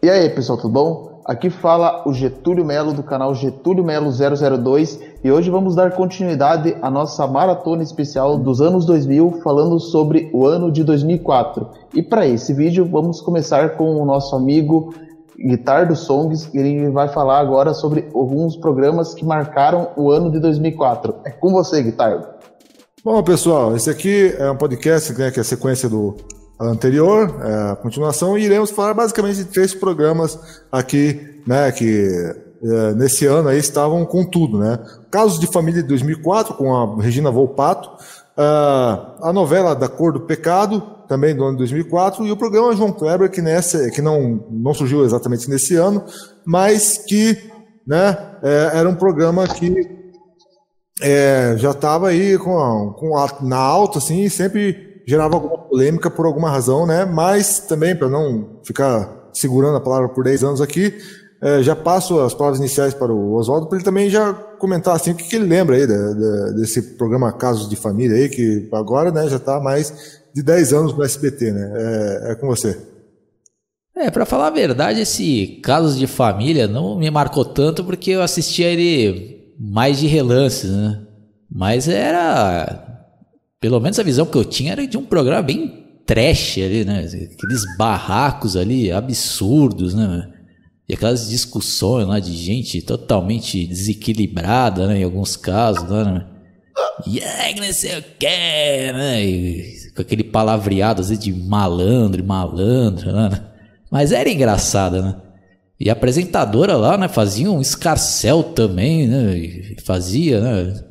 E aí, pessoal, tudo bom? Aqui fala o Getúlio Melo do canal Getúlio Melo 002 e hoje vamos dar continuidade à nossa maratona especial dos anos 2000 falando sobre o ano de 2004. E para esse vídeo vamos começar com o nosso amigo Guitar dos Songs, ele vai falar agora sobre alguns programas que marcaram o ano de 2004. É com você, Guitar. Bom, pessoal, esse aqui é um podcast né, que é a sequência do anterior, é a continuação, e iremos falar basicamente de três programas aqui, né, que é, nesse ano aí estavam com tudo, né? Casos de Família de 2004, com a Regina Volpato, a novela Da Cor do Pecado, também do ano de 2004, e o programa João Kleber, que, nessa, que não, não surgiu exatamente nesse ano, mas que né, é, era um programa que é, já estava aí com, com a, na alta, assim, sempre gerava alguma polêmica por alguma razão, né? Mas também, para não ficar segurando a palavra por 10 anos aqui, é, já passo as palavras iniciais para o Oswaldo, para ele também já comentar assim, o que, que ele lembra aí de, de, desse programa Casos de Família aí, que agora né, já está mais de 10 anos no SBT, né? É, é com você. É, para falar a verdade, esse Casos de Família não me marcou tanto porque eu assistia ele mais de relance, né? Mas era pelo menos a visão que eu tinha era de um programa bem trash ali, né? Aqueles barracos ali absurdos, né? E aquelas discussões lá de gente totalmente desequilibrada, né? Em alguns casos, né? E yeah, não sei o que, né? E, com aquele palavreado às vezes de malandro malandro, né? Mas era engraçada, né? E a apresentadora lá, né? Fazia um escarcel também, né? Fazia, né?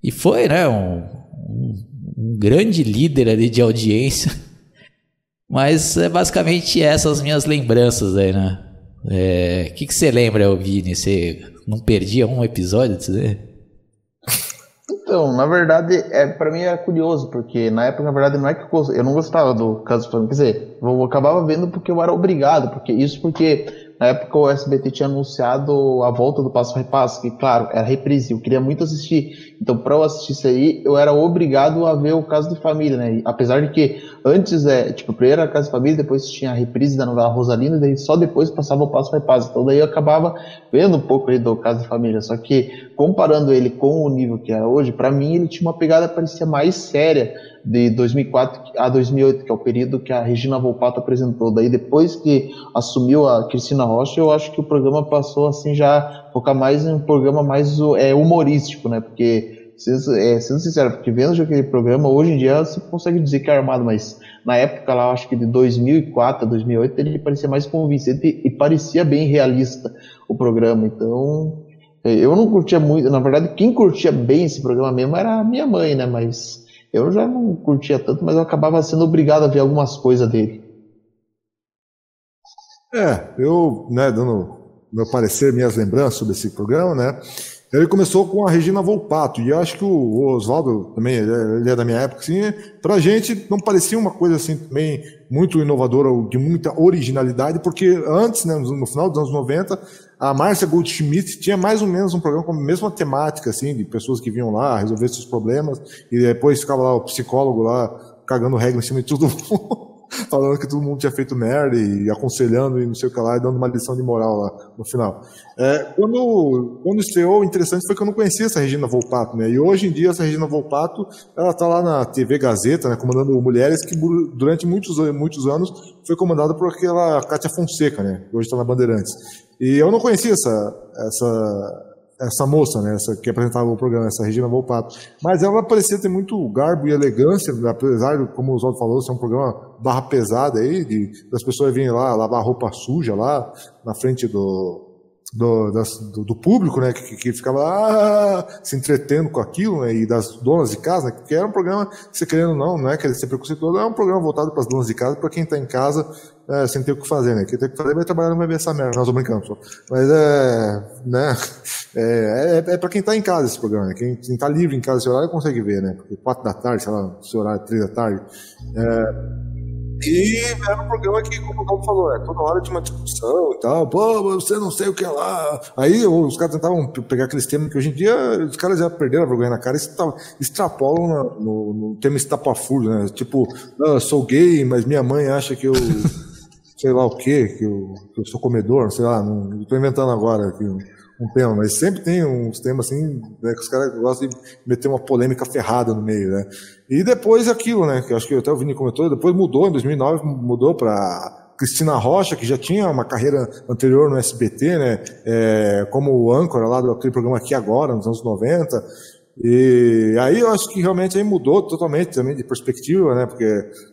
E foi, né? Um, um um grande líder ali de audiência. Mas é basicamente essas minhas lembranças aí, né? O é, que, que você lembra, Vini? Você não perdia um episódio disso Então, na verdade, é, para mim é curioso, porque na época, na verdade, não é que eu, eu não gostava do caso Quer dizer, eu acabava vendo porque eu era obrigado, porque isso porque na época o SBT tinha anunciado a volta do Passo Repasso, que claro, era reprise, eu queria muito assistir. Então, para eu assistir isso aí, eu era obrigado a ver o Caso de Família, né? apesar de que antes, é, tipo, primeiro era Caso de Família, depois tinha a reprise da novela Rosalina, daí só depois passava o Passo Repasso. Então daí eu acabava vendo um pouco aí do Caso de Família. Só que comparando ele com o nível que era hoje, para mim ele tinha uma pegada parecia mais séria de 2004 a 2008, que é o período que a Regina Volpato apresentou. Daí depois que assumiu a Cristina Rocha, eu acho que o programa passou assim já focar mais em um programa mais é, humorístico, né? Porque sendo, é, sendo sincero, porque vendo aquele programa, hoje em dia você consegue dizer que é armado, mas na época lá, acho que de 2004 a 2008, ele parecia mais convincente e parecia bem realista o programa. Então, é, eu não curtia muito, na verdade, quem curtia bem esse programa mesmo era a minha mãe, né? Mas eu já não curtia tanto, mas eu acabava sendo obrigado a ver algumas coisas dele. É, eu, né, dando meu parecer, minhas lembranças sobre esse programa, né? Ele começou com a Regina Volpato, e acho que o Oswaldo também, ele é da minha época, assim, pra gente não parecia uma coisa assim também muito inovadora, de muita originalidade, porque antes, né, no final dos anos 90, a Márcia Goldschmidt tinha mais ou menos um programa com a mesma temática, assim, de pessoas que vinham lá resolver seus problemas, e depois ficava lá o psicólogo lá cagando regra em cima de todo mundo falando que todo mundo tinha feito merda e aconselhando e não sei o que lá, e dando uma lição de moral lá no final. É, quando, quando estreou, o interessante foi que eu não conhecia essa Regina Volpato, né? E hoje em dia essa Regina Volpato, ela tá lá na TV Gazeta, né, comandando mulheres que durante muitos, muitos anos foi comandada por aquela Kátia Fonseca, né? Que hoje está na Bandeirantes. E eu não conhecia essa, essa essa moça, né, essa que apresentava o programa, essa Regina Volpato. Mas ela parecia ter muito garbo e elegância, apesar de, como o Oswaldo falou, ser um programa barra pesada aí, de, das pessoas virem lá lavar roupa suja lá na frente do, do, das, do, do, público, né, que, que ficava lá ah, se entretendo com aquilo, né, e das donas de casa, né, que era um programa, se querendo ou não, não é querer ser preconceituoso, é um programa voltado para as donas de casa, para quem está em casa é, sem ter o que fazer, né, quem tem o que fazer vai trabalhar não vai ver essa merda, tô brincando só. Mas é, né, é, é, é para quem está em casa esse programa, né, quem está livre em casa esse horário consegue ver, né, porque quatro da tarde, sei lá, esse horário, três da tarde, é, e era um programa que, como o Paulo falou, é, toda hora tinha uma discussão e tal. Pô, você não sei o que é lá. Aí os caras tentavam pegar aqueles temas que hoje em dia os caras já perderam a vergonha na cara e extrapolam no, no, tema estapafúrdio, né? Tipo, eu sou gay, mas minha mãe acha que eu. sei lá o quê, que eu, que eu sou comedor, sei lá, não estou inventando agora um, um, tema, mas sempre tem uns temas assim, né, que os caras gostam de meter uma polêmica ferrada no meio, né? E depois aquilo, né, que acho que até o Vini comentou, depois mudou, em 2009 mudou para Cristina Rocha, que já tinha uma carreira anterior no SBT, né, é, como âncora lá do aquele programa Aqui Agora, nos anos 90, e aí eu acho que realmente aí mudou totalmente também de perspectiva, né? Porque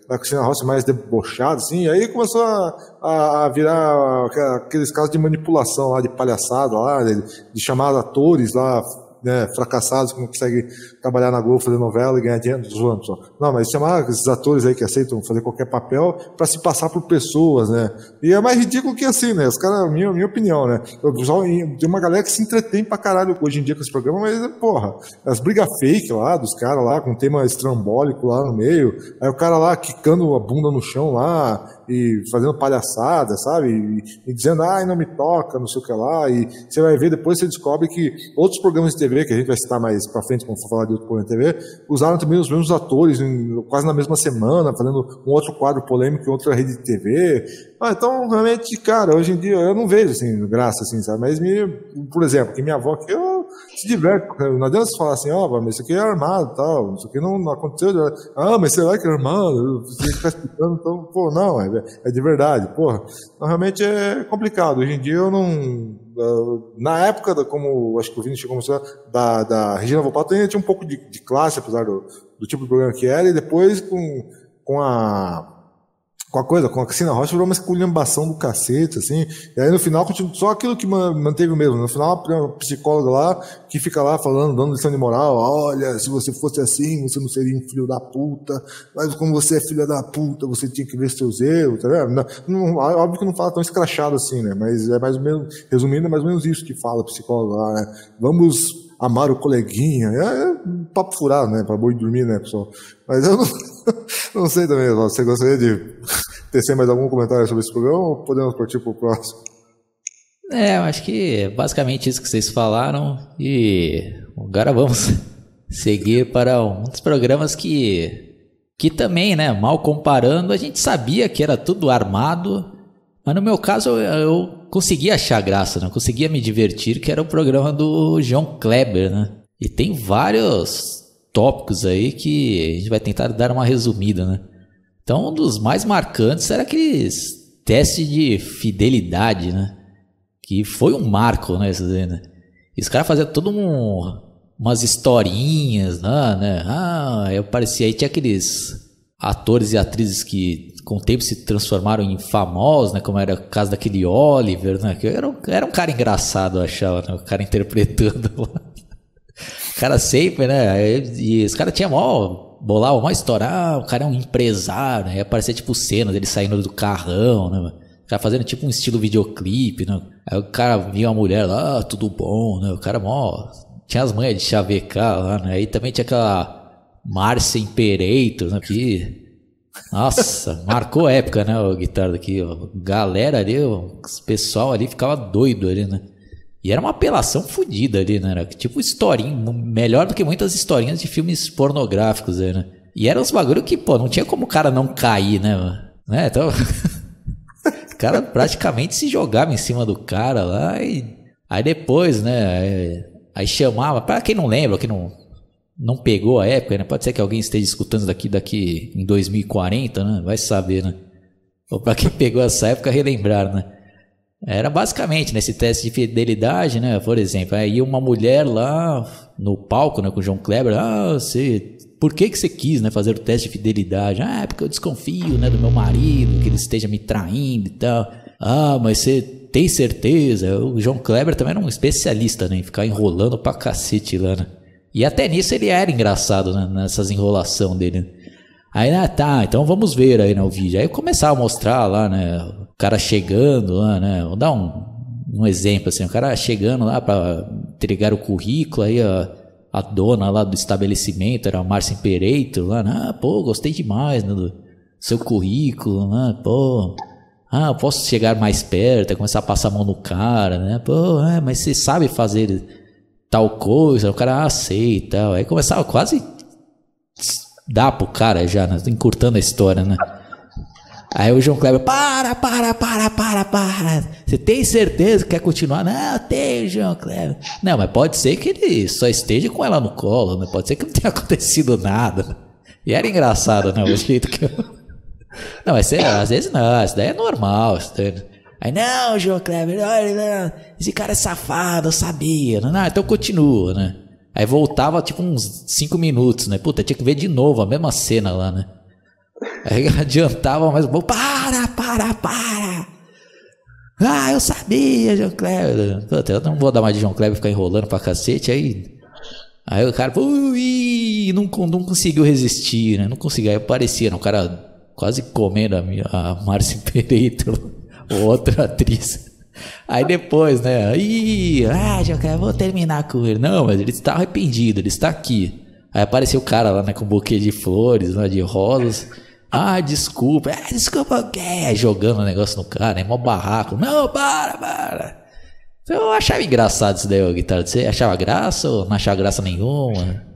a Cristina Rossi mais debochada, assim, aí começou a, a, virar aqueles casos de manipulação lá, de palhaçada lá, de, de chamar atores lá né, fracassados que não conseguem trabalhar na Globo, fazer novela e ganhar dinheiro, zoando só. Não, mas chamar esses atores aí que aceitam fazer qualquer papel para se passar por pessoas, né? E é mais ridículo que assim, né? Os caras, minha, minha opinião, né? Eu, tem uma galera que se entretém pra caralho hoje em dia com esse programa, mas, porra, as brigas fake lá, dos caras lá, com tema estrambólico lá no meio, aí o cara lá quicando a bunda no chão lá, e fazendo palhaçada, sabe? E, e, dizendo, ai, não me toca, não sei o que lá. E você vai ver, depois você descobre que outros programas de TV, que a gente vai citar mais pra frente quando for falar de outro programa de TV, usaram também os mesmos atores, em, quase na mesma semana, fazendo um outro quadro polêmico em outra rede de TV. Ah, então, realmente, cara, hoje em dia eu não vejo, assim, graça, assim, sabe? Mas, me, por exemplo, que minha avó aqui, eu se diverte. Não adianta você falar assim, ó, oh, mas isso aqui é armado tal, isso aqui não, não aconteceu. Ah, mas será que é armado? Você fica explicando, então, pô, não, é, é de verdade, porra. Então, realmente é complicado. Hoje em dia eu não. Na época, da, como acho que o Vini chegou a mostrar, da, da Regina Volpato ainda tinha um pouco de, de classe, apesar do, do tipo de programa que era, e depois com, com a com a coisa, com a Cristina Rocha virou uma esculhambação do cacete, assim. E aí no final só aquilo que manteve o mesmo. No final, a psicóloga lá, que fica lá falando, dando lição de moral, olha, se você fosse assim, você não seria um filho da puta, mas como você é filha da puta, você tinha que ver seus erros, tá vendo? Não, não, óbvio que não fala tão escrachado assim, né? Mas é mais ou menos, resumindo, é mais ou menos isso que fala a psicóloga lá, né? Vamos amar o coleguinha. É, é papo furado, né? Pra boi dormir, né, pessoal? Mas eu não, não sei também, você gostaria de tecer mais algum comentário sobre esse programa ou podemos partir para o próximo? É, eu acho que basicamente isso que vocês falaram e agora vamos seguir para um dos programas que que também, né, mal comparando, a gente sabia que era tudo armado, mas no meu caso eu, eu conseguia achar graça, né? Eu conseguia me divertir, que era o programa do João Kleber, né? E tem vários tópicos aí que a gente vai tentar dar uma resumida, né? Então, um dos mais marcantes era aqueles testes de fidelidade, né? Que foi um marco, né? Isso daí, né? Os caras faziam todo um, umas historinhas, né, né? Ah, eu parecia aí, tinha aqueles atores e atrizes que com o tempo se transformaram em famosos, né? Como era o caso daquele Oliver, né? Que era um, era um cara engraçado, eu achava, né? O cara interpretando lá cara sempre, né? E os caras tinham mó. Bolava uma história. Ah, o cara é um empresário, né? Ia aparecer tipo cenas dele saindo do carrão, né? O cara fazendo tipo um estilo videoclipe, né? Aí o cara via uma mulher lá, ah, tudo bom, né? O cara mó. Tinha as manhas de chavecar lá, né? Aí também tinha aquela Márcia Imperator, né? Que. Nossa, marcou época, né? O guitarra aqui, ó. Galera ali, o pessoal ali ficava doido ali, né? E era uma apelação fodida ali, né? Era tipo historinha, melhor do que muitas historinhas de filmes pornográficos aí, né? E era uns bagulho que, pô, não tinha como o cara não cair, né? né? Então, o cara praticamente se jogava em cima do cara lá e aí depois, né? Aí, aí chamava, para quem não lembra, quem não não pegou a época, né? Pode ser que alguém esteja escutando daqui daqui em 2040, né? Vai saber, né? Ou para quem pegou essa época relembrar, né? Era basicamente nesse teste de fidelidade, né? Por exemplo, aí uma mulher lá no palco, né, com o João Kleber, ah, você, por que que você quis, né, fazer o teste de fidelidade? Ah, é porque eu desconfio, né, do meu marido, que ele esteja me traindo e tal. Ah, mas você tem certeza? O João Kleber também era um especialista, né, em ficar enrolando pra cacete lá, né? E até nisso ele era engraçado, né, nessas enrolação dele. Né? Aí, ah, tá, então vamos ver aí no vídeo. Aí eu começava a mostrar lá, né, cara chegando lá, né, vou dar um, um exemplo assim, o cara chegando lá para entregar o currículo, aí a, a dona lá do estabelecimento era a Márcia Impereito lá, né, ah, pô, gostei demais né, do seu currículo, né, pô, ah, posso chegar mais perto, começar a passar a mão no cara, né, pô, é, mas você sabe fazer tal coisa, o cara, ah, e tal, aí começava quase dá pro cara já, né? Encurtando a história, né? Aí o João Kleber, para, para, para, para, para. Você tem certeza que quer continuar? Não, tenho, João Kleber. Não, mas pode ser que ele só esteja com ela no colo, né? Pode ser que não tenha acontecido nada. E era engraçado, né? O jeito que eu... Não, mas sei, às vezes não, isso daí é normal. Aí, não, João Kleber, olha, não, esse cara é safado, eu sabia. Não, então continua, né? Aí voltava tipo uns 5 minutos, né? Puta, tinha que ver de novo a mesma cena lá, né? Aí adiantava um pouco. Para, para, para! Ah, eu sabia, João Kleber. Puta, eu não vou dar mais de João Kleber ficar enrolando pra cacete. Aí, aí o cara, ui, não, não conseguiu resistir, né? Não conseguiu. Aí aparecia, né? o cara quase comendo a, minha, a Pereito, outra atriz. Aí depois, né? Ih, ah, João Kleber, vou terminar com ele. Não, mas ele está arrependido, ele está aqui. Aí apareceu o cara lá, né, com um buquê de flores, né, de rosas. Ah, desculpa. Ah, desculpa o? Jogando o negócio no cara, é mó barraco. Não, para, para. Eu achava engraçado isso daí, o guitarra. Você achava graça ou não achava graça nenhuma?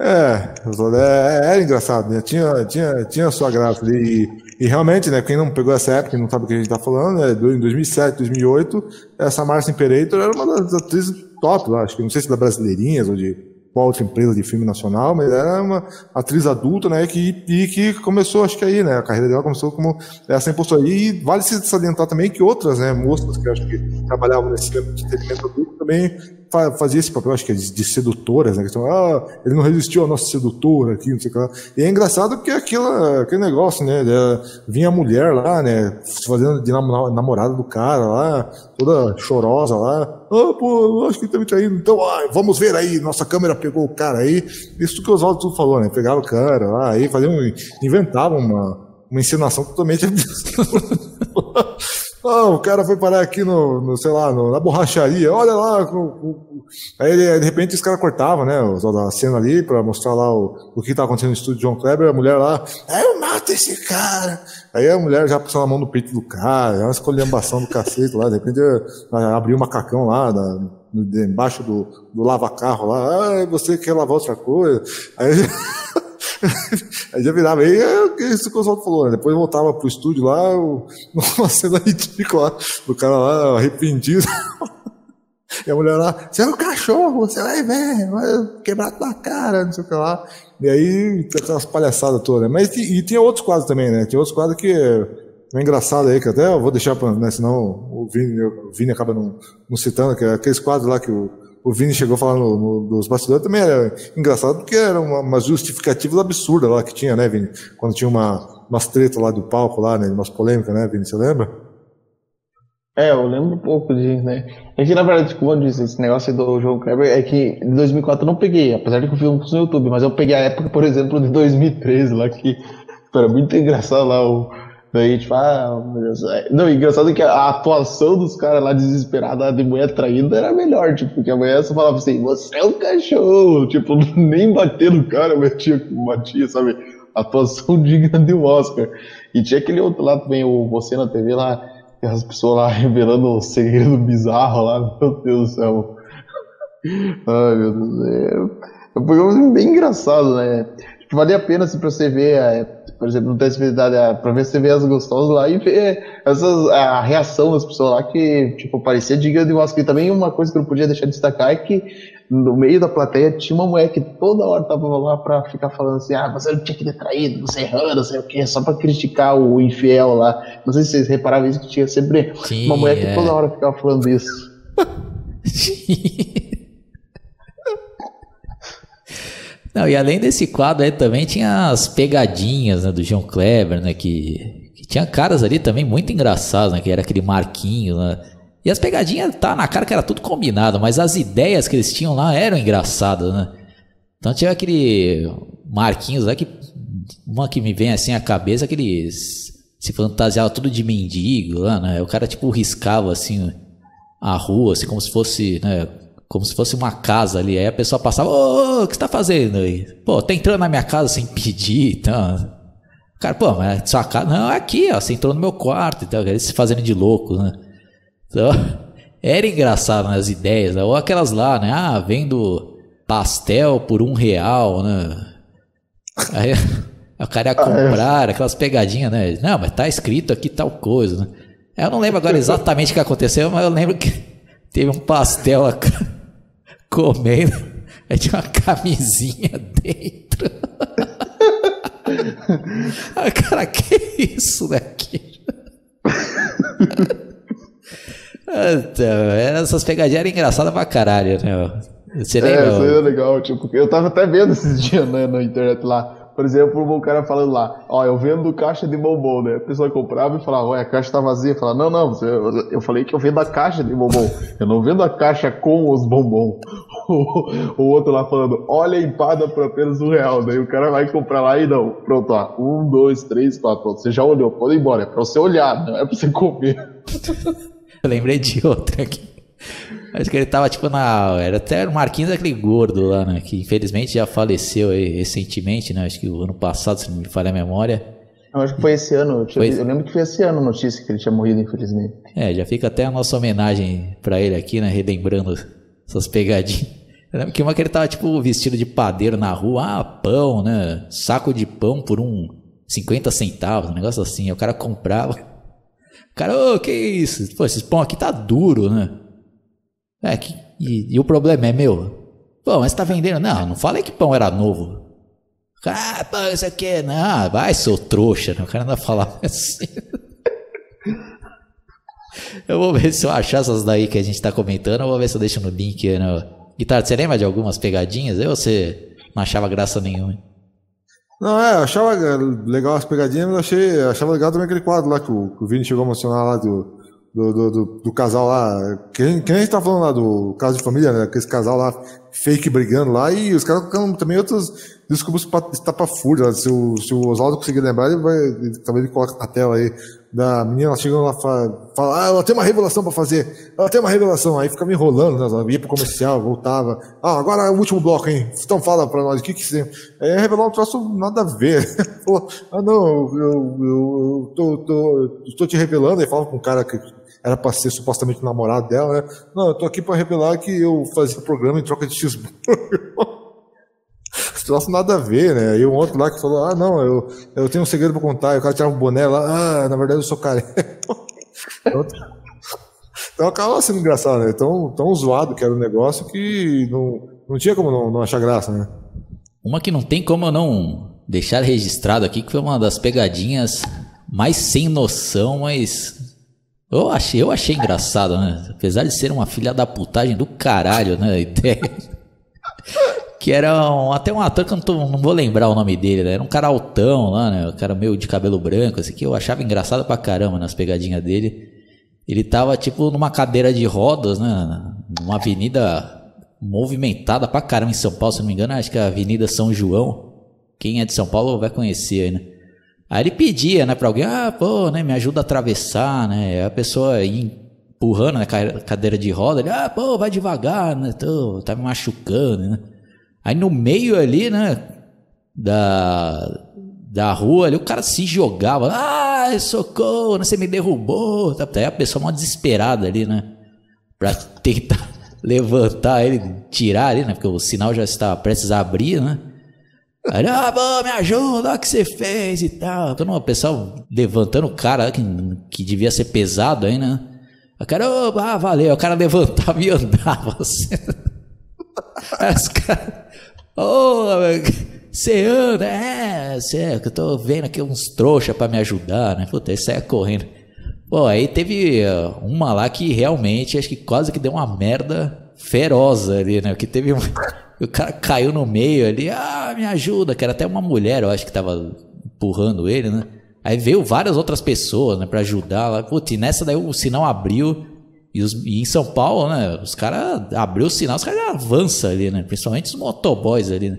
É, é era engraçado, né? Tinha, tinha, tinha sua graça ali. E, e, realmente, né? Quem não pegou essa época e não sabe o que a gente tá falando, né? Em 2007, 2008, essa Marcia Imperator era uma das atrizes top, lá, acho que não sei se da Brasileirinhas ou de qual outra empresa de filme nacional, mas era uma atriz adulta, né, que, e que começou, acho que aí, né, a carreira dela começou como essa impostora. E vale se salientar também que outras, né, moças que acho que trabalhavam nesse de entretenimento adulto também fazia esse papel, acho que é de, sedutoras, né? Que estão, ah, ele não resistiu ao nosso sedutor aqui, não sei o que lá. E é engraçado que aquilo, aquele negócio, né? Vinha a mulher lá, né? Fazendo de namorada do cara lá, toda chorosa lá. Ah, pô, acho que ele tá me traindo. Então, ah, vamos ver aí, nossa câmera pegou o cara aí. Isso que o Oswaldo tudo falou, né? Pegaram o cara lá, aí faziam, inventavam uma, uma encenação totalmente Oh, o cara foi parar aqui no, no sei lá, no, na borracharia, olha lá. O, o, aí de repente os caras cortavam, né, a cena ali pra mostrar lá o, o que tá acontecendo no estúdio de John Kleber, a mulher lá, aí eu mato esse cara. Aí a mulher já puxando a mão no peito do cara, uma escolhambação do cacete lá, de repente abriu o macacão lá, da, embaixo do, do lava-carro lá, ah, você quer lavar outra coisa. Aí Aí já virava, aí é isso que o Oswaldo falou, né? Depois voltava pro estúdio lá, uma cena ridícula, o cara lá arrependido. E a mulher lá, você é um cachorro, você vai ver, vai quebrar tua cara, não sei o que lá. E aí, aquelas palhaçadas todas, né? Mas e, e tinha outros quadros também, né? Tinha outros quadros que é engraçado aí, que até eu vou deixar pra, né, senão o Vini, o Vini acaba não, não citando, que é aqueles quadros lá que o, o Vini chegou a falar no, dos bastidores, também era engraçado porque era uma, uma justificativa absurda lá que tinha, né, Vini? Quando tinha uma, umas tretas lá do palco lá, né, umas polêmicas, né, Vini? Você lembra? É, eu lembro um pouco disso, né? É que, na verdade, como eu disse, esse negócio do João Kleber é que em 2004 eu não peguei, apesar de que eu vi um no YouTube, mas eu peguei a época, por exemplo, de 2013 lá, que era muito engraçado lá o Daí, tipo, ah. É, não, engraçado que a atuação dos caras lá desesperada de mulher traída era melhor, tipo, porque a mulher só falava assim, você é um cachorro, tipo, nem bater no cara, mas tinha, batia, sabe? Atuação digna de um Oscar. E tinha aquele outro lá também, o Você na TV lá, as pessoas lá revelando o segredo bizarro lá, meu Deus do céu. Ai, meu Deus. É, foi um bem engraçado, né? Tipo, valia a pena, assim, pra você ver. É, por exemplo, no teste de fidelidade, pra ver se você vê as gostosas lá e ver essas, a reação das pessoas lá que, tipo, parecia digna de Oscar. E também uma coisa que eu não podia deixar de destacar é que no meio da plateia tinha uma mulher que toda hora tava lá pra ficar falando assim, ah, você não tinha que ter traído, você errando, não sei o quê, só pra criticar o infiel lá. Não sei se vocês repararam isso, que tinha sempre Sim, uma mulher que é. toda hora ficava falando isso. Não, e além desse quadro aí também tinha as pegadinhas né, do João Kleber, né? Que, que, tinha caras ali também muito engraçados, né? Que era aquele Marquinho, né? E as pegadinhas tá na cara que era tudo combinado, mas as ideias que eles tinham lá eram engraçadas, né? Então tinha aquele Marquinhos lá que. Uma que me vem assim à cabeça, que eles se fantasiava tudo de mendigo lá, né? O cara tipo riscava assim a rua, assim, como se fosse, né? Como se fosse uma casa ali. Aí a pessoa passava, ô, o que você tá fazendo aí? Pô, tá entrando na minha casa sem pedir, então. Cara, pô, mas é sua casa. Não, é aqui, ó. Você entrou no meu quarto, então. Eles se fazendo de louco, né? Então, era engraçado, né, as ideias, né? Ou aquelas lá, né? Ah, vendo pastel por um real, né? Aí, O cara ia comprar aquelas pegadinhas, né? Não, mas tá escrito aqui tal coisa, né? Eu não lembro agora exatamente o que aconteceu, mas eu lembro que teve um pastel comendo, aí tinha uma camisinha dentro. ah, cara, que isso daqui? então, essas pegadinhas eram engraçadas pra caralho, né? Você lembra? É, isso aí é legal. Tipo, eu tava até vendo esses dias né, na internet lá. Por exemplo, o cara falando lá, ó, eu vendo caixa de bombom, né? A pessoa comprava e falava, ué, a caixa tá vazia. Fala, não, não, eu, falei que eu vendo a caixa de bombom. Eu não vendo a caixa com os bombom. O outro lá falando, olha a empada por apenas um real. Daí o cara vai comprar lá e não. Pronto, ó. Um, dois, três, quatro. Pronto, você já olhou, pode ir embora. É pra você olhar, não é pra você comer. eu lembrei de outra aqui. Acho que ele tava tipo na. Era até o Marquinhos aquele gordo lá, né? Que infelizmente já faleceu aí, recentemente, né? Acho que o ano passado, se não me falha a memória. Eu acho que foi esse ano. Eu, foi... eu lembro que foi esse ano a notícia que ele tinha morrido, infelizmente. É, já fica até a nossa homenagem para ele aqui, né? Relembrando essas pegadinhas. Eu lembro que uma que ele tava tipo vestido de padeiro na rua, ah, pão, né? Saco de pão por um 50 centavos, um negócio assim. O cara comprava. O cara, ô, oh, que isso? Pô, esse pão aqui tá duro, né? É, que, e, e, o problema é meu. Pô, mas tá vendendo? Não, não falei que pão era novo. Ah, pô, isso aqui é. Não, vai, seu trouxa. Né? O cara não falar assim. eu vou ver se eu achar essas daí que a gente tá comentando. Eu vou ver se eu deixo no link. No... Guitarra, você lembra de algumas pegadinhas? Ou você não achava graça nenhuma? Não, é, eu achava legal as pegadinhas, mas achei, achava legal também aquele quadro lá que o, que o Vini chegou a mencionar lá do do, do, do, do, casal lá. Quem, quem a gente tá falando lá do caso de família, né? Aquele casal lá fake brigando lá e os caras colocando também outros desculpas pra fúria. Se o, se o Oswaldo conseguir lembrar, ele vai. Talvez ele coloque na tela aí. Da menina chegando lá fala, fala, ah, ela tem uma revelação pra fazer. Ela tem uma revelação. Aí fica me enrolando, né? Ela ia pro comercial, voltava. Ah, agora é o último bloco, hein? Então fala pra nós, o que que você. Aí revelar um troço nada a ver. Falou, ah, não, eu, eu, eu tô, tô, tô te revelando. Aí fala com um cara que era para ser supostamente o namorado dela, né? Não, eu tô aqui para revelar que eu fazia programa em troca de cheeseburger. Troço nada a ver, né? E um outro lá que falou: Ah, não, eu, eu tenho um segredo pra contar. E o cara tirava um boné lá: Ah, na verdade eu sou careca. então, então acaba sendo engraçado, né? Tão, tão zoado que era o negócio que não, não tinha como não, não achar graça, né? Uma que não tem como eu não deixar registrado aqui, que foi uma das pegadinhas mais sem noção, mas eu achei, eu achei engraçado, né? Apesar de ser uma filha da putagem do caralho, né? A ideia. que era um, até um ator que eu não, tô, não, vou lembrar o nome dele, né? Era um cara altão lá, né? O cara meio de cabelo branco, assim, que eu achava engraçado pra caramba nas pegadinhas dele. Ele tava, tipo, numa cadeira de rodas, né? Numa avenida movimentada pra caramba em São Paulo, se não me engano, acho que é a Avenida São João. Quem é de São Paulo vai conhecer aí, né? Aí ele pedia, né, para alguém, ah, pô, né, me ajuda a atravessar, né? A pessoa empurrando na né, cadeira de roda, ele, ah, pô, vai devagar, né? Tô, tá me machucando, né? Aí no meio ali, né, da, da rua ali, o cara se jogava, ah, socorro, né, você me derrubou. Aí a pessoa uma desesperada ali, né? Pra tentar levantar ele, tirar ali, né? Porque o sinal já estava prestes a abrir, né? Aí, ah, pô, me ajuda, olha o que você fez e tal. Mundo, o pessoal levantando o cara que, que devia ser pesado aí, né? O cara, oh, ah, valeu. O cara levantava e andava assim. Aí os caras, ô, você anda, é, você, é, eu tô vendo aqui uns trouxa pra me ajudar, né? Puta, isso é correndo. Pô, aí teve uh, uma lá que realmente, acho que quase que deu uma merda feroz ali, né? Que teve um o cara caiu no meio ali, ah, me ajuda, que era até uma mulher, eu acho que tava empurrando ele, né? Aí veio várias outras pessoas, né, pra ajudar lá. Putz, e nessa daí o sinal abriu. E, os, e em São Paulo, né, os caras abriu o sinal, os caras avançam ali, né? Principalmente os motoboys ali, né?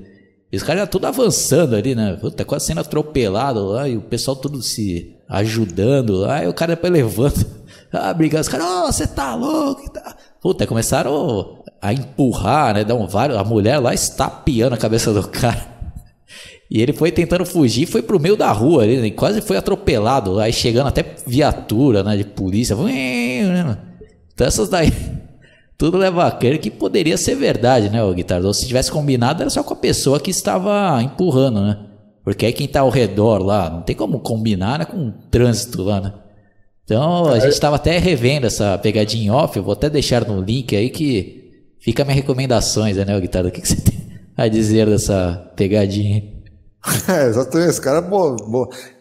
E os caras já tudo avançando ali, né? Puta, quase sendo atropelado lá, e o pessoal tudo se ajudando lá, e o cara depois levanta, ah, brigando, os caras, ô, oh, você tá louco? Puta, começaram a empurrar, né? Dar um vários, a mulher lá estapeando a cabeça do cara. E ele foi tentando fugir, foi pro meio da rua ali, né? quase foi atropelado, aí chegando até viatura, né, de polícia. Então essas daí, tudo leva a crer que poderia ser verdade, né, o guitarra. se tivesse combinado, era só com a pessoa que estava empurrando, né? Porque aí quem tá ao redor lá, não tem como combinar né, com o trânsito lá, né? Então a é. gente estava até revendo essa pegadinha off, eu vou até deixar no link aí que fica minhas recomendações, né, Guitarra? O que, que você tem a dizer dessa pegadinha? É, exatamente, os caras,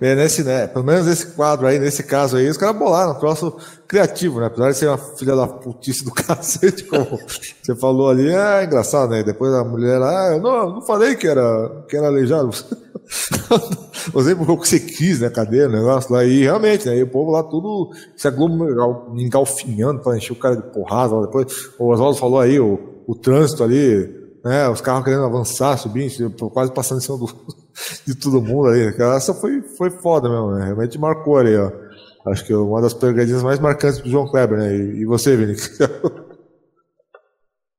é nesse, né, pelo menos nesse quadro aí, nesse caso aí, os caras bolaram um troço criativo, né, apesar de ser uma filha da putice do cacete, como você falou ali, é engraçado, né, depois a mulher, ah, eu não, não falei que era, que era aleijado, usei porque você quis, né, cadê o negócio lá, e realmente, né, e o povo lá tudo se aglomerando, engalfinhando pra encher o cara de porrada, depois, o Oswaldo falou aí, o, o trânsito ali, né, os carros querendo avançar, subindo, quase passando em cima do, de todo mundo ali. Essa foi, foi foda mesmo, né? Realmente marcou ali, ó. Acho que é uma das pegadinhas mais marcantes do João Kleber, né? E, e você, Vini?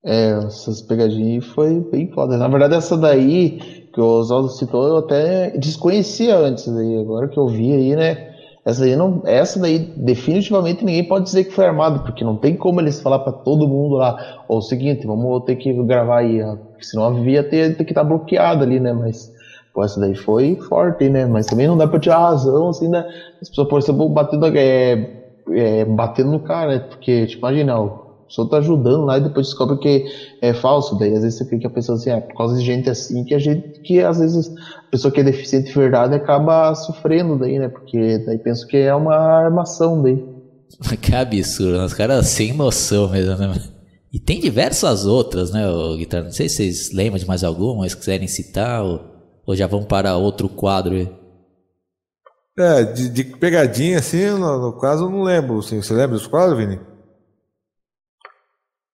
é, essas pegadinhas foi bem foda. Na verdade, essa daí que o Oswaldo citou, eu até desconhecia antes daí. Agora que eu vi aí, né? Essa daí, não, essa daí definitivamente ninguém pode dizer que foi armado, porque não tem como eles falar para todo mundo lá, o seguinte, vamos ter que gravar aí, porque senão a via ter que estar tá bloqueada ali, né? Mas pô, essa daí foi forte, né? Mas também não dá para tirar razão, assim, né? As pessoas, por exemplo, batendo, é, é, batendo no cara, né? Porque, tipo, imagina, pessoa tá ajudando lá e depois descobre que é falso. Daí às vezes você fica pensando assim, é por causa de gente assim que a gente, que às vezes a pessoa que é deficiente de verdade acaba sofrendo daí, né? Porque daí penso que é uma armação daí. Que absurdo, né? os caras sem noção mesmo, né? E tem diversas outras, né, o Guitarra? Não sei se vocês lembram de mais alguma, mas quiserem citar, ou, ou já vão para outro quadro aí. É, de, de pegadinha, assim, no, no, caso eu não lembro. Assim. Você lembra dos quadros, Vini?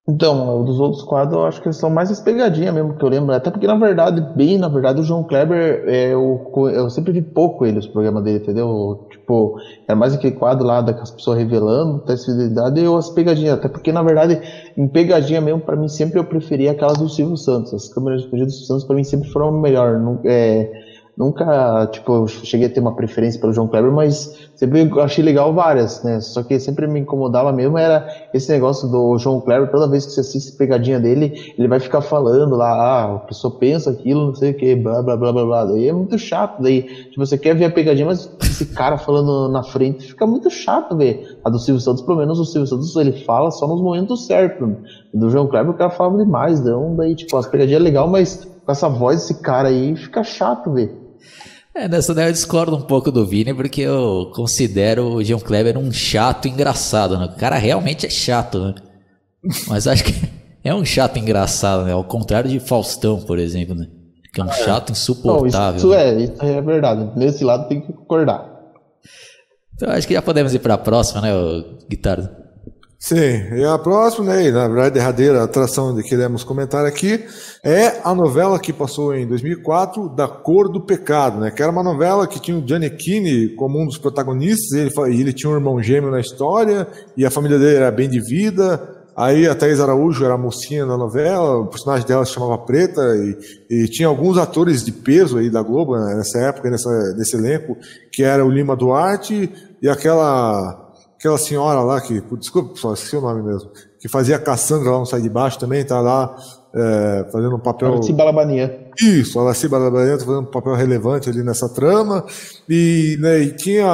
Então, dos outros quadros, eu acho que são mais as pegadinhas mesmo que eu lembro. Até porque, na verdade, bem, na verdade, o João Kleber, é, eu, eu sempre vi pouco ele, os programas dele, entendeu? Tipo, era mais aquele quadro lá das pessoas revelando, teste de fidelidade e as pegadinhas. Até porque, na verdade, em pegadinha mesmo, para mim, sempre eu preferia aquelas do Silvio Santos. As câmeras de do Silvio Santos, para mim, sempre foram melhor. É, nunca, tipo, eu cheguei a ter uma preferência pelo João Kleber, mas sempre achei legal várias, né? Só que sempre me incomodava mesmo era esse negócio do João Kleber, toda vez que você assiste pegadinha dele, ele vai ficar falando lá, ah, a pessoa pensa aquilo, não sei o que, blá, blá, blá, blá, blá. Daí é muito chato, daí, tipo, você quer ver a pegadinha, mas esse cara falando na frente fica muito chato ver. A do Silvio Santos, pelo menos o Silvio Santos, ele fala só nos momentos certos. Do João Kleber o cara falava demais, então, daí, tipo, as pegadinhas é legal, mas com essa voz desse cara aí fica chato ver. É, nessa daí eu discordo um pouco do Vini, porque eu considero o John Kleber um chato engraçado, né? O cara realmente é chato, né? Mas acho que é um chato engraçado, né? Ao contrário de Faustão, por exemplo, né? Que é um chato insuportável. Não, isso, né? é, isso é verdade. Nesse lado tem que concordar. Então acho que já podemos ir para a próxima, né, Guitarra? Sim, e a próxima, né, na verdade, derradeira atração que queremos comentar aqui é a novela que passou em 2004, Da Cor do Pecado, né, que era uma novela que tinha o Giannichini como um dos protagonistas, ele, ele tinha um irmão gêmeo na história, e a família dele era bem de vida, aí a Thais Araújo era a mocinha na novela, o personagem dela se chamava Preta, e, e tinha alguns atores de peso aí da Globo né, nessa época, nessa, nesse elenco, que era o Lima Duarte e aquela aquela senhora lá que, desculpa pessoal, esqueci o nome mesmo, que fazia Cassandra lá no Sai de Baixo também, tá lá é, fazendo um papel. Alaci Balabania. Isso, Alaci Balabania tá fazendo um papel relevante ali nessa trama. E, né, e tinha,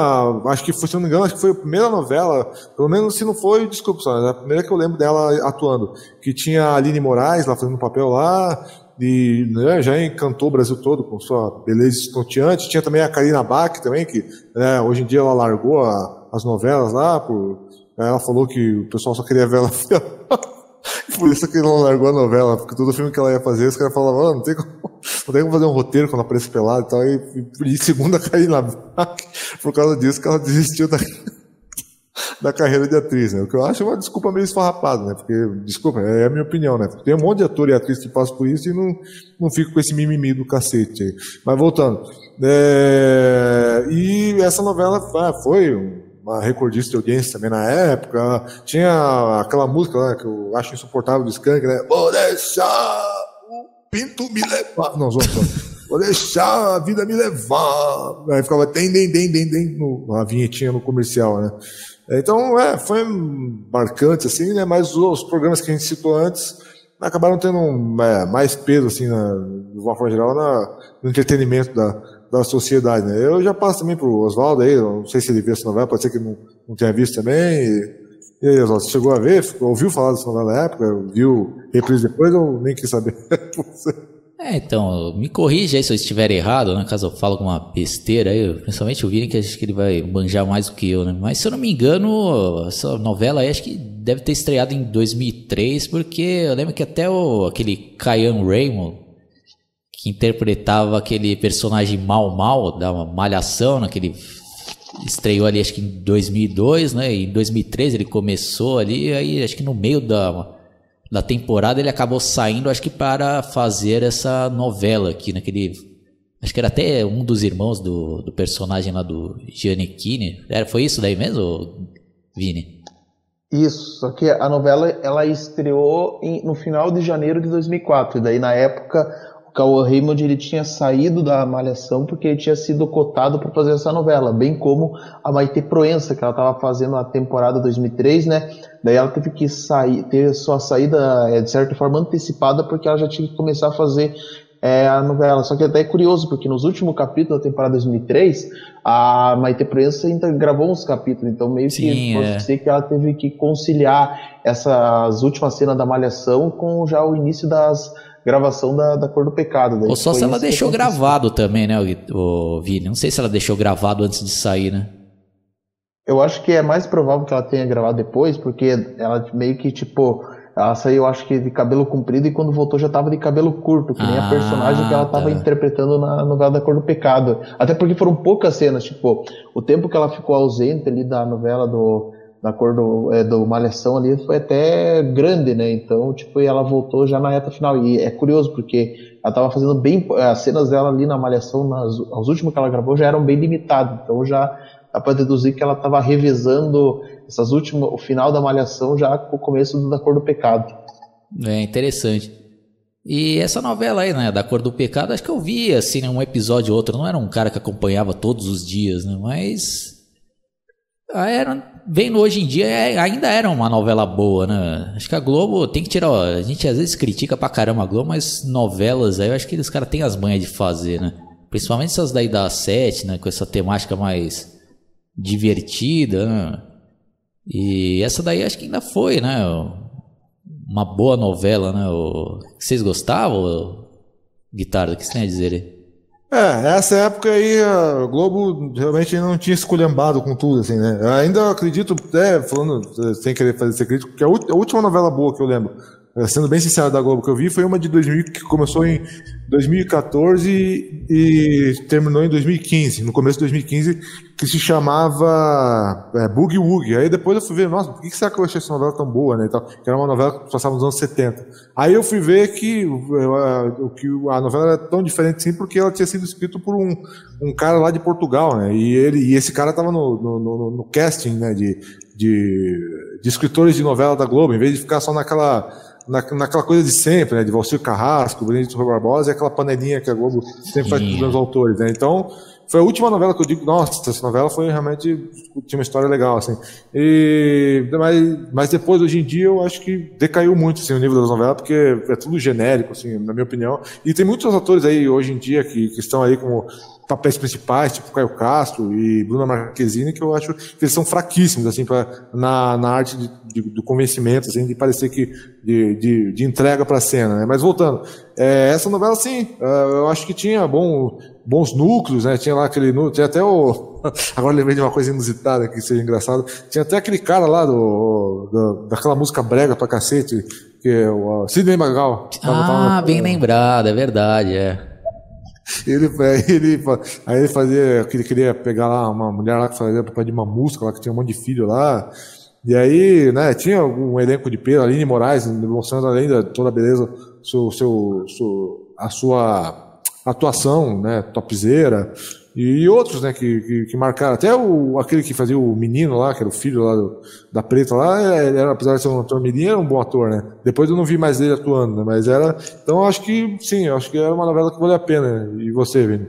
acho que se não me engano, acho que foi a primeira novela, pelo menos se não foi, desculpa, só, é a primeira que eu lembro dela atuando, que tinha a Aline Moraes lá fazendo um papel lá, e né, já encantou o Brasil todo com sua beleza estonteante. Tinha também a Karina Bach também, que né, hoje em dia ela largou a as novelas lá, por, ela falou que o pessoal só queria ver ela Por isso que não largou a novela, porque todo filme que ela ia fazer, os caras falavam, oh, não, tem como, não tem como fazer um roteiro quando aparece pelado e tal. E, e segunda cair na por causa disso que ela desistiu da, da carreira de atriz, né? O que eu acho uma desculpa meio esfarrapada, né? Porque, desculpa, é a minha opinião, né? Porque tem um monte de ator e atriz que passam por isso e não, não fico com esse mimimi do cacete aí. Mas voltando. É, e essa novela ah, foi um uma recordista de audiência também na época. Tinha aquela música né, que eu acho insuportável do Skank, né? Vou deixar o pinto me levar. Não, zoa, Vou deixar a vida me levar. Aí ficava tem, tem, tem, tem, tem, no, a vinhetinha no comercial, né? Então, é, foi marcante, assim, né? Mas os programas que a gente citou antes acabaram tendo um, é, mais peso, assim, na, de uma forma geral, na, no entretenimento da, da sociedade. Né? Eu já passo também pro Oswaldo aí, não sei se ele viu essa novela, pode ser que não, não tenha visto também. E, e aí, Oswaldo, você chegou a ver? Ouviu falar dessa novela na época? Viu reprise depois ou nem quis saber? É, então, me corrija aí se eu estiver errado, né? Caso eu fale alguma besteira aí, principalmente o Vini, que acho que ele vai manjar mais do que eu, né? Mas se eu não me engano, essa novela aí acho que deve ter estreado em 2003, porque eu lembro que até o, aquele Kyan Raymond, que interpretava aquele personagem mal mal da Malhação, naquele né? estreou ali acho que em 2002, né? E em 2003 ele começou ali, aí acho que no meio da da temporada, ele acabou saindo, acho que para fazer essa novela aqui, naquele. Acho que era até um dos irmãos do, do personagem lá do Giannichini. Era, foi isso daí mesmo, Vini? Isso, só que a novela ela estreou em, no final de janeiro de 2004, e daí na época Cauã Raymond ele tinha saído da Malhação porque ele tinha sido cotado para fazer essa novela, bem como a Maite Proença, que ela estava fazendo a temporada 2003, né? Daí ela teve que sair, ter sua saída é, de certa forma antecipada porque ela já tinha que começar a fazer é, a novela. Só que até é curioso, porque nos últimos capítulos da temporada 2003, a Maite Proença ainda gravou uns capítulos, então meio Sim, que pode é. ser que ela teve que conciliar essas últimas cenas da Malhação com já o início das gravação da, da Cor do Pecado. Ou só se ela deixou gravado também, né, o, o Vini? Não sei se ela deixou gravado antes de sair, né? Eu acho que é mais provável que ela tenha gravado depois, porque ela meio que, tipo, ela saiu, acho que, de cabelo comprido e quando voltou já tava de cabelo curto, que nem ah, a personagem que ela tava tá. interpretando na novela da Cor do Pecado. Até porque foram poucas cenas, tipo, o tempo que ela ficou ausente ali da novela do na cor do, é, do Malhação ali foi até grande, né? Então, tipo, ela voltou já na reta final. E é curioso, porque ela tava fazendo bem. As cenas dela ali na Malhação, nas, as últimas que ela gravou, já eram bem limitadas. Então já dá pra deduzir que ela tava revezando essas últimas, o final da Malhação já com o começo da Cor do Pecado. É interessante. E essa novela aí, né, da Cor do Pecado, acho que eu vi assim um episódio ou outro. Não era um cara que acompanhava todos os dias, né? Mas ah, era, vendo hoje em dia, é, ainda era uma novela boa, né? Acho que a Globo tem que tirar. A gente às vezes critica pra caramba a Globo, mas novelas aí eu acho que os caras têm as manhas de fazer, né? Principalmente essas daí da sete, né? Com essa temática mais divertida, né? E essa daí acho que ainda foi, né? Uma boa novela, né? Vocês gostavam? Guitarra, o que você tem a dizer aí? É, essa época aí a Globo realmente não tinha esculhambado com tudo, assim, né? Eu ainda acredito, até falando, sem querer fazer ser crítico, que a última novela boa que eu lembro é, sendo bem sincero, da Globo que eu vi, foi uma de 2000 que começou em 2014 e terminou em 2015, no começo de 2015, que se chamava é, Boogie Woogie. Aí depois eu fui ver, nossa, por que será que eu achei essa novela tão boa, né? Então, que era uma novela que passava nos anos 70. Aí eu fui ver que, a, que a novela era tão diferente assim, porque ela tinha sido escrita por um, um cara lá de Portugal, né? E, ele, e esse cara estava no, no, no, no casting, né? De, de, de escritores de novela da Globo, em vez de ficar só naquela na, naquela coisa de sempre, né? De Valcir Carrasco, Benedito Barbosa e aquela panelinha que a Globo sempre faz com os autores, né? Então, foi a última novela que eu digo, nossa, essa novela foi realmente tinha uma história legal, assim. E, mas, mas depois, hoje em dia, eu acho que decaiu muito assim, o nível das novelas, porque é tudo genérico, assim, na minha opinião. E tem muitos atores aí hoje em dia que, que estão aí como papéis principais, tipo Caio Castro e Bruna Marquezine, que eu acho que eles são fraquíssimos, assim, pra, na, na arte de, de, do convencimento, assim, de parecer que, de, de, de entrega para a cena, né? Mas voltando, é, essa novela, sim, uh, eu acho que tinha bom, bons núcleos, né? Tinha lá aquele, tinha até o, agora lembrei de uma coisa inusitada que seja engraçado, tinha até aquele cara lá do, do daquela música brega pra cacete, que é o Sidney Magal. Ah, bem lembrado, é verdade, é. Ele, ele, aí ele fazia, ele queria pegar lá uma mulher lá que fazia papel de uma música lá, que tinha um monte de filho lá. E aí, né, tinha um elenco de peso, Aline Moraes, mostrando além de toda a beleza, seu, seu, seu, a sua atuação, né, topzeira. E outros, né, que, que, que, marcaram. Até o, aquele que fazia o menino lá, que era o filho lá do, da preta lá, é, ele era, apesar de ser um ator menino, era um bom ator, né? Depois eu não vi mais ele atuando, né? Mas era. Então acho que, sim, acho que era uma novela que valeu a pena. E você, Vini?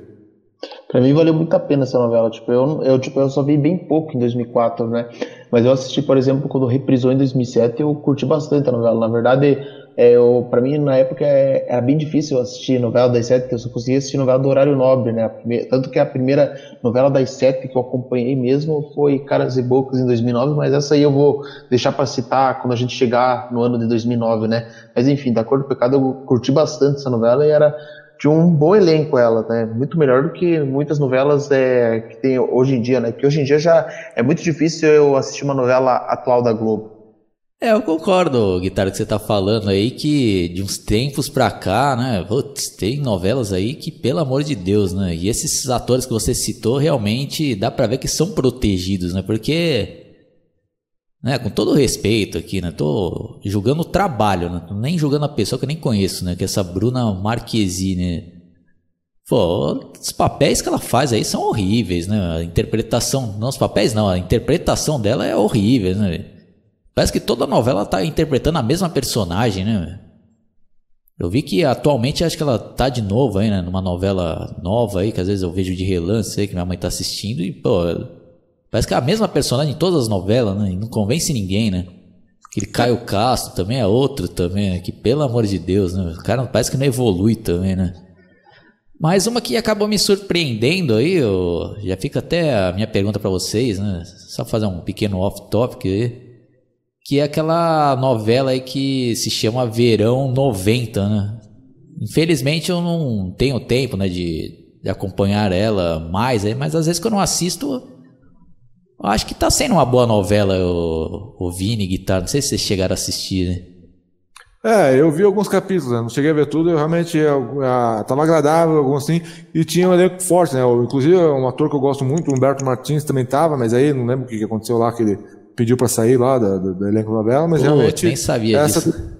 Pra mim valeu muito a pena essa novela. Tipo, eu, eu, tipo, eu só vi bem pouco em 2004, né? Mas eu assisti, por exemplo, quando reprisou em 2007, eu curti bastante a novela. Na verdade, eu, pra mim, na época, é, era bem difícil assistir novela das sete, porque eu só conseguia assistir novela do horário nobre, né? Primeira, tanto que a primeira novela das sete que eu acompanhei mesmo foi Caras e Bocas em 2009, mas essa aí eu vou deixar para citar quando a gente chegar no ano de 2009, né? Mas enfim, da Cor do Pecado eu curti bastante essa novela e era de um bom elenco ela, né? Muito melhor do que muitas novelas é, que tem hoje em dia, né? Que hoje em dia já é muito difícil eu assistir uma novela atual da Globo. É, eu concordo, Guitarra, que você tá falando aí que de uns tempos pra cá, né? Putz, tem novelas aí que, pelo amor de Deus, né? E esses atores que você citou, realmente dá pra ver que são protegidos, né? Porque, né, com todo respeito aqui, né? Tô julgando o trabalho, né? Tô nem julgando a pessoa que eu nem conheço, né? Que é essa Bruna Marquezine, né? Pô, os papéis que ela faz aí são horríveis, né? A interpretação, não os papéis não, a interpretação dela é horrível, né? Parece que toda novela tá interpretando a mesma personagem, né? Eu vi que atualmente acho que ela tá de novo aí, né? Numa novela nova aí, que às vezes eu vejo de relance aí, que minha mãe tá assistindo e, pô, parece que é a mesma personagem em todas as novelas, né? E não convence ninguém, né? Aquele Caio Castro também é outro também, né? Que pelo amor de Deus, né? O cara parece que não evolui também, né? Mas uma que acabou me surpreendendo aí, eu, já fica até a minha pergunta para vocês, né? Só fazer um pequeno off-topic aí que é aquela novela aí que se chama Verão 90, né? Infelizmente eu não tenho tempo, né, de, de acompanhar ela mais, aí, mas às vezes que eu não assisto, acho que tá sendo uma boa novela o, o Vini Guitar, não sei se vocês chegaram a assistir, né? É, eu vi alguns capítulos, né? não cheguei a ver tudo, eu realmente estava ah, agradável, alguns assim, e tinha um elenco forte, né? Inclusive um ator que eu gosto muito, Humberto Martins também estava, mas aí não lembro o que aconteceu lá, que ele pediu para sair lá do, do, do elenco da novela, mas Pô, realmente. nem sabia essa... disso.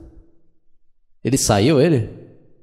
Ele saiu, ele?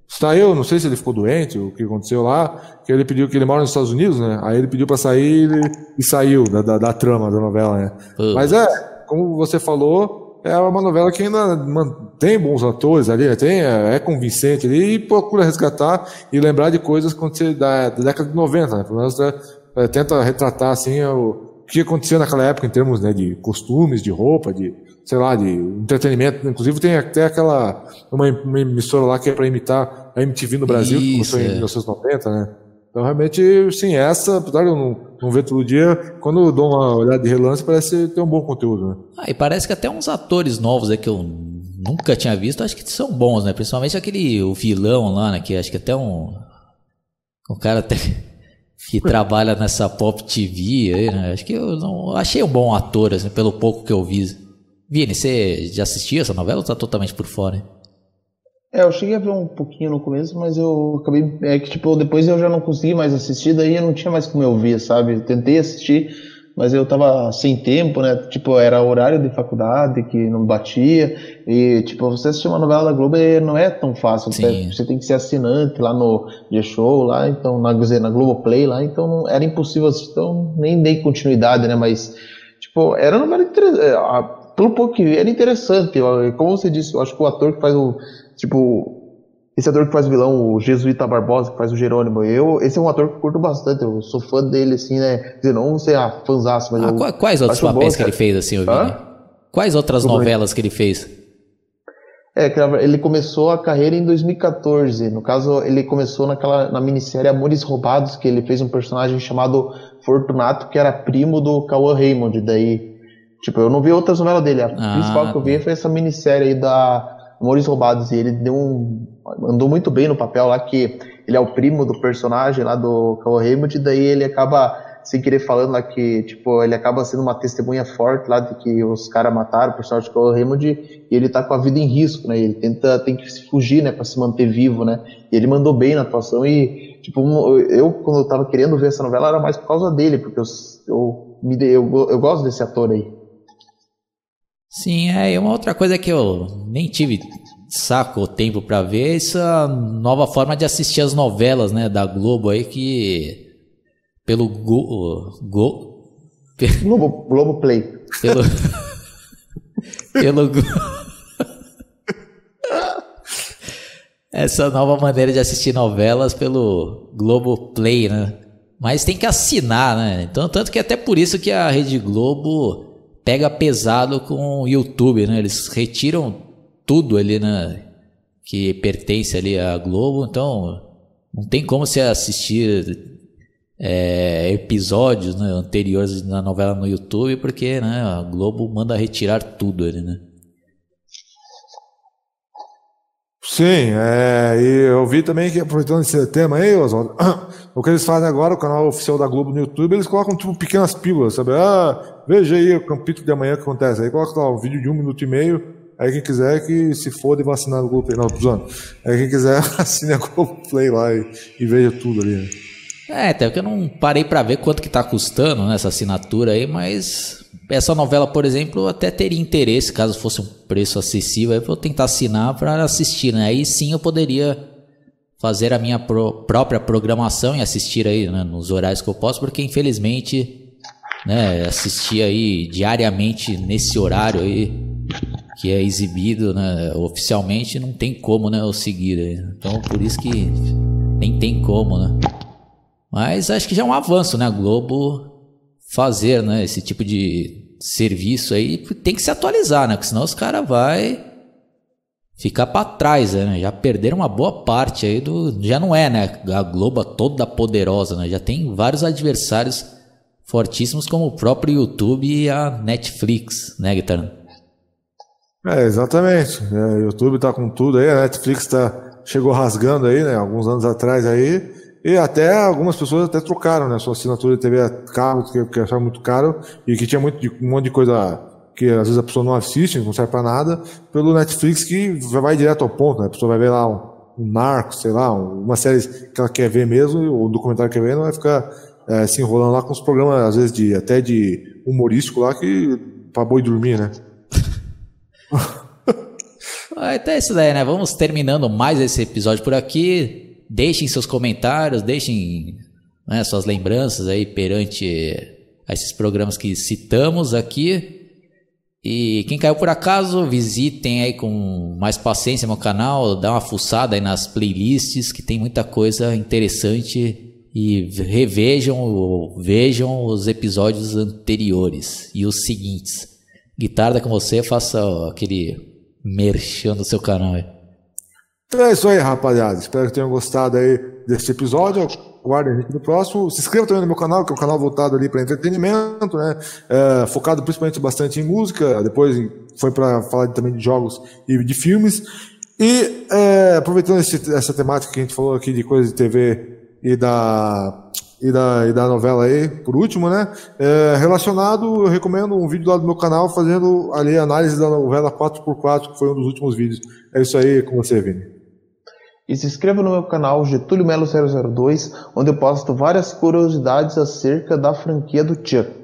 Saiu, não sei se ele ficou doente, o que aconteceu lá, que ele pediu que ele mora nos Estados Unidos, né? Aí ele pediu para sair e, e saiu da, da, da, trama da novela, né? Mas é, como você falou, é uma novela que ainda mantém bons atores ali, né? tem, é, é convincente ali e procura resgatar e lembrar de coisas da, da década de 90, né? Pelo menos é, tenta retratar assim o que acontecia naquela época em termos né, de costumes, de roupa, de, sei lá, de entretenimento. Inclusive tem até aquela, uma, uma emissora lá que é para imitar a MTV no Brasil, Isso, que começou é. em 1990, né? Então, realmente, sim, essa, apesar de eu não, não ver todo dia, quando eu dou uma olhada de relance, parece ter um bom conteúdo, né? Ah, e parece que até uns atores novos aí que eu nunca tinha visto, acho que são bons, né? Principalmente aquele, o vilão lá, né? Que acho que até um... O cara até que trabalha nessa Pop TV, né? Acho que eu não achei um bom ator, assim, pelo pouco que eu vi. Vini, você já assistiu essa novela ou tá totalmente por fora? Hein? É, eu cheguei a ver um pouquinho no começo, mas eu acabei. É que, tipo, depois eu já não consegui mais assistir, daí eu não tinha mais como eu ver, sabe? Eu tentei assistir, mas eu tava sem tempo, né? Tipo, era horário de faculdade que não batia. E, tipo, você assistir uma novela da Globo não é tão fácil. Sim. Você tem que ser assinante lá no G-Show, lá, então, na, na Globoplay, lá, então não, era impossível assistir, então nem dei continuidade, né? Mas, tipo, era uma novela interessante. É, pelo pouco que vi, era interessante. Como você disse, eu acho que o ator que faz o. Tipo, esse ator que faz o vilão, o Jesuíta Barbosa, que faz o Jerônimo, eu, esse é um ator que eu curto bastante, eu sou fã dele, assim, né? Dizer, não sei a ah, fãzaço, mas. Ah, quais outros papéis que ele fez, assim, Vini? Quais outras novelas que ele fez? É, ele começou a carreira em 2014. No caso, ele começou naquela na minissérie Amores Roubados, que ele fez um personagem chamado Fortunato, que era primo do Cauã Raymond. Daí, tipo, eu não vi outras novelas dele. A ah, principal que eu vi tá. foi essa minissérie aí da Amores Roubados. E ele deu um andou muito bem no papel lá, que ele é o primo do personagem lá do Cauã Raymond, e daí ele acaba, sem querer falando lá que, tipo, ele acaba sendo uma testemunha forte lá de que os caras mataram o personagem do Cauã Raymond e ele tá com a vida em risco, né, ele tenta, tem que fugir, né, pra se manter vivo, né, e ele mandou bem na atuação e, tipo, eu, quando eu tava querendo ver essa novela, era mais por causa dele, porque eu, eu, me, eu, eu gosto desse ator aí. Sim, é, uma outra coisa que eu nem tive saco o tempo para ver essa nova forma de assistir as novelas, né, da Globo aí que pelo go, go Globo Globo Play. Pelo pelo essa nova maneira de assistir novelas pelo Globo Play, né? Mas tem que assinar, né? Então, tanto que até por isso que a Rede Globo pega pesado com o YouTube, né? Eles retiram tudo ali, né? que pertence ali à Globo, então não tem como você assistir é, episódios né, anteriores na novela no YouTube, porque né, a Globo manda retirar tudo ali, né? Sim, é, e eu vi também que, aproveitando esse tema aí, o que eles fazem agora, o canal oficial da Globo no YouTube, eles colocam tipo pequenas pílulas, sabe? Ah, veja aí o capítulo de amanhã que acontece. Aí coloca lá um vídeo de um minuto e meio, aí quem quiser que se for e vacinar no Globo Play, não, tô Aí quem quiser assine a Globo Play lá e, e veja tudo ali. Né? É, até porque eu não parei para ver quanto que tá custando né, essa assinatura aí, mas essa novela, por exemplo, até teria interesse, caso fosse um preço acessível, aí eu vou tentar assinar para assistir, né? Aí sim eu poderia fazer a minha pro, própria programação e assistir aí né, nos horários que eu posso, porque infelizmente, né, assistir aí diariamente nesse horário aí que é exibido, né, oficialmente, não tem como, né, eu seguir. Aí. Então, por isso que nem tem como, né? Mas acho que já é um avanço, né? A Globo fazer né, esse tipo de serviço aí tem que se atualizar, né? Porque senão os caras vai ficar para trás, né? Já perderam uma boa parte aí do. Já não é, né? A Globo toda poderosa, né? Já tem vários adversários fortíssimos como o próprio YouTube e a Netflix, né, Guitarra? É, exatamente. É, YouTube tá com tudo aí, a Netflix tá, chegou rasgando aí, né? Alguns anos atrás aí. E até algumas pessoas até trocaram, né? Sua assinatura de TV a cabo, que, que achavam muito caro, e que tinha muito de, um monte de coisa que às vezes a pessoa não assiste, não serve pra nada, pelo Netflix que vai direto ao ponto, né? A pessoa vai ver lá um, um narco, sei lá, uma série que ela quer ver mesmo, ou um documentário que quer ver, não vai ficar é, se enrolando lá com os programas, às vezes, de, até de humorístico lá, que pra boi dormir, né? então é isso daí, né? Vamos terminando mais esse episódio por aqui. Deixem seus comentários, deixem né, suas lembranças aí perante esses programas que citamos aqui. E quem caiu por acaso, visitem aí com mais paciência meu canal, dá uma fuçada aí nas playlists que tem muita coisa interessante e revejam ou vejam os episódios anteriores e os seguintes. Guitarra com você, faça aquele merchan do seu canal aí. Então é isso aí, rapaziada. Espero que tenham gostado aí desse episódio. Aguardem a gente no próximo. Se inscreva também no meu canal, que é um canal voltado ali para entretenimento, né? É, focado principalmente bastante em música. Depois foi para falar também de jogos e de filmes. E é, aproveitando esse, essa temática que a gente falou aqui de coisas de TV e da e da, e da novela aí, por último, né? É, relacionado, eu recomendo um vídeo lá do meu canal fazendo ali a análise da novela 4x4, que foi um dos últimos vídeos. É isso aí com você, Vini. E se inscreva no meu canal Getúlio Melo 002, onde eu posto várias curiosidades acerca da franquia do Chuck.